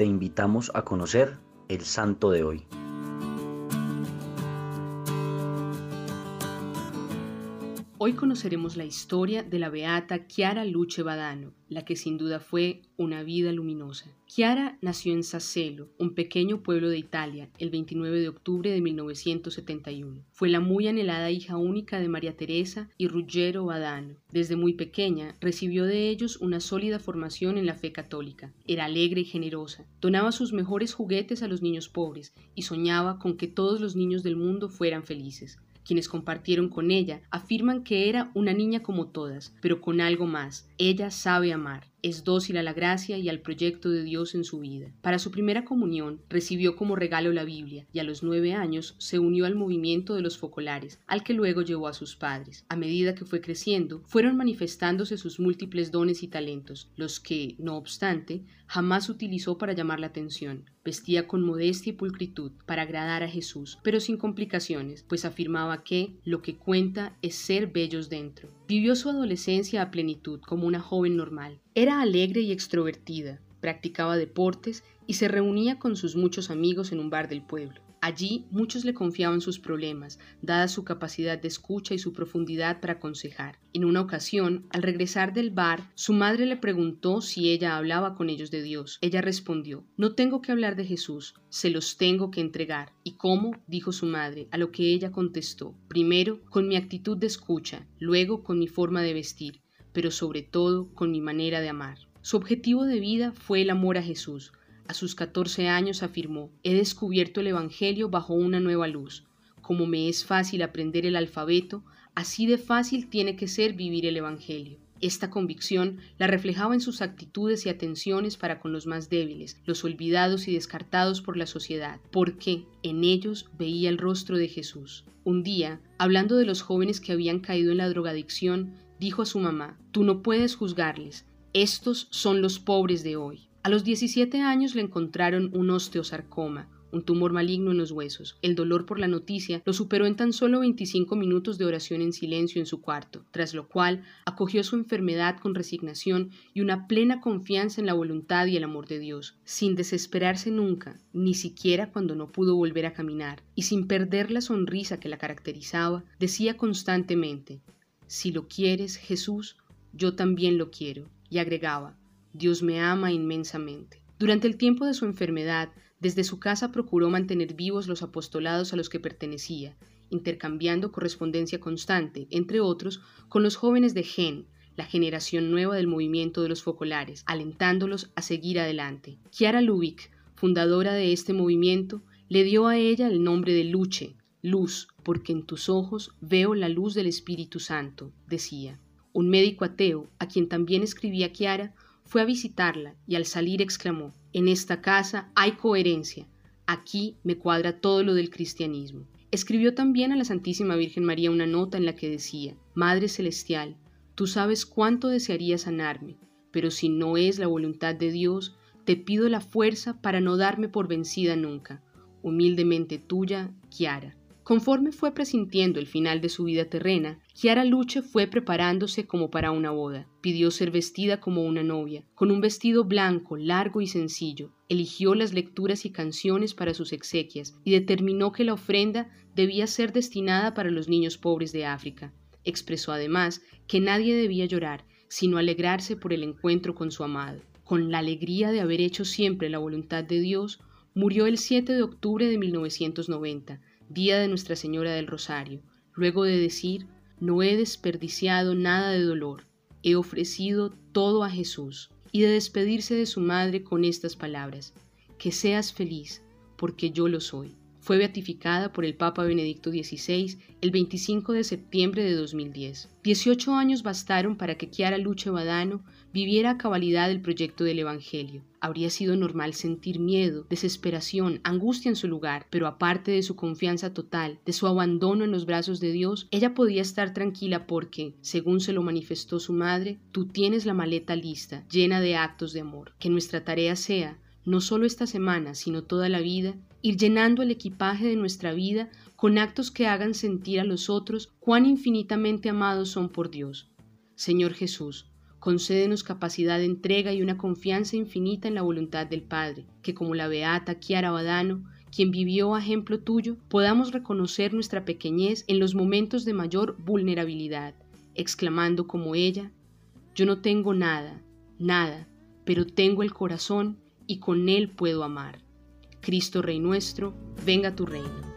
te invitamos a conocer el santo de hoy. Hoy conoceremos la historia de la beata Chiara Luce Badano, la que sin duda fue una vida luminosa. Chiara nació en Sassello, un pequeño pueblo de Italia, el 29 de octubre de 1971. Fue la muy anhelada hija única de María Teresa y Ruggero Badano. Desde muy pequeña recibió de ellos una sólida formación en la fe católica. Era alegre y generosa, donaba sus mejores juguetes a los niños pobres y soñaba con que todos los niños del mundo fueran felices. Quienes compartieron con ella afirman que era una niña como todas, pero con algo más. Ella sabe amar es dócil a la gracia y al proyecto de Dios en su vida. Para su primera comunión recibió como regalo la Biblia y a los nueve años se unió al movimiento de los focolares, al que luego llevó a sus padres. A medida que fue creciendo, fueron manifestándose sus múltiples dones y talentos, los que, no obstante, jamás utilizó para llamar la atención. Vestía con modestia y pulcritud para agradar a Jesús, pero sin complicaciones, pues afirmaba que lo que cuenta es ser bellos dentro. Vivió su adolescencia a plenitud como una joven normal. Era alegre y extrovertida, practicaba deportes y se reunía con sus muchos amigos en un bar del pueblo. Allí muchos le confiaban sus problemas, dada su capacidad de escucha y su profundidad para aconsejar. En una ocasión, al regresar del bar, su madre le preguntó si ella hablaba con ellos de Dios. Ella respondió, No tengo que hablar de Jesús, se los tengo que entregar. ¿Y cómo? dijo su madre, a lo que ella contestó, primero con mi actitud de escucha, luego con mi forma de vestir, pero sobre todo con mi manera de amar. Su objetivo de vida fue el amor a Jesús, a sus 14 años afirmó, he descubierto el Evangelio bajo una nueva luz. Como me es fácil aprender el alfabeto, así de fácil tiene que ser vivir el Evangelio. Esta convicción la reflejaba en sus actitudes y atenciones para con los más débiles, los olvidados y descartados por la sociedad, porque en ellos veía el rostro de Jesús. Un día, hablando de los jóvenes que habían caído en la drogadicción, dijo a su mamá, Tú no puedes juzgarles, estos son los pobres de hoy. A los 17 años le encontraron un osteosarcoma, un tumor maligno en los huesos. El dolor por la noticia lo superó en tan solo 25 minutos de oración en silencio en su cuarto, tras lo cual acogió su enfermedad con resignación y una plena confianza en la voluntad y el amor de Dios, sin desesperarse nunca, ni siquiera cuando no pudo volver a caminar, y sin perder la sonrisa que la caracterizaba, decía constantemente, Si lo quieres, Jesús, yo también lo quiero, y agregaba, Dios me ama inmensamente. Durante el tiempo de su enfermedad, desde su casa procuró mantener vivos los apostolados a los que pertenecía, intercambiando correspondencia constante, entre otros, con los jóvenes de Gen, la generación nueva del movimiento de los focolares, alentándolos a seguir adelante. Chiara Lubick, fundadora de este movimiento, le dio a ella el nombre de Luche, luz, porque en tus ojos veo la luz del Espíritu Santo, decía. Un médico ateo, a quien también escribía Chiara, fue a visitarla y al salir exclamó, En esta casa hay coherencia, aquí me cuadra todo lo del cristianismo. Escribió también a la Santísima Virgen María una nota en la que decía, Madre Celestial, tú sabes cuánto desearía sanarme, pero si no es la voluntad de Dios, te pido la fuerza para no darme por vencida nunca. Humildemente tuya, Kiara. Conforme fue presintiendo el final de su vida terrena, Chiara Luche fue preparándose como para una boda. Pidió ser vestida como una novia, con un vestido blanco, largo y sencillo. Eligió las lecturas y canciones para sus exequias y determinó que la ofrenda debía ser destinada para los niños pobres de África. Expresó además que nadie debía llorar, sino alegrarse por el encuentro con su amado. Con la alegría de haber hecho siempre la voluntad de Dios, murió el 7 de octubre de 1990 día de Nuestra Señora del Rosario, luego de decir, no he desperdiciado nada de dolor, he ofrecido todo a Jesús, y de despedirse de su madre con estas palabras, que seas feliz, porque yo lo soy fue beatificada por el Papa Benedicto XVI el 25 de septiembre de 2010. 18 años bastaron para que Chiara Luce Badano viviera a cabalidad el proyecto del Evangelio. Habría sido normal sentir miedo, desesperación, angustia en su lugar, pero aparte de su confianza total, de su abandono en los brazos de Dios, ella podía estar tranquila porque, según se lo manifestó su madre, tú tienes la maleta lista, llena de actos de amor. Que nuestra tarea sea no solo esta semana, sino toda la vida, ir llenando el equipaje de nuestra vida con actos que hagan sentir a los otros cuán infinitamente amados son por Dios. Señor Jesús, concédenos capacidad de entrega y una confianza infinita en la voluntad del Padre, que como la beata Chiara Badano, quien vivió a ejemplo tuyo, podamos reconocer nuestra pequeñez en los momentos de mayor vulnerabilidad, exclamando como ella, yo no tengo nada, nada, pero tengo el corazón y con él puedo amar. Cristo Rey nuestro, venga tu reino.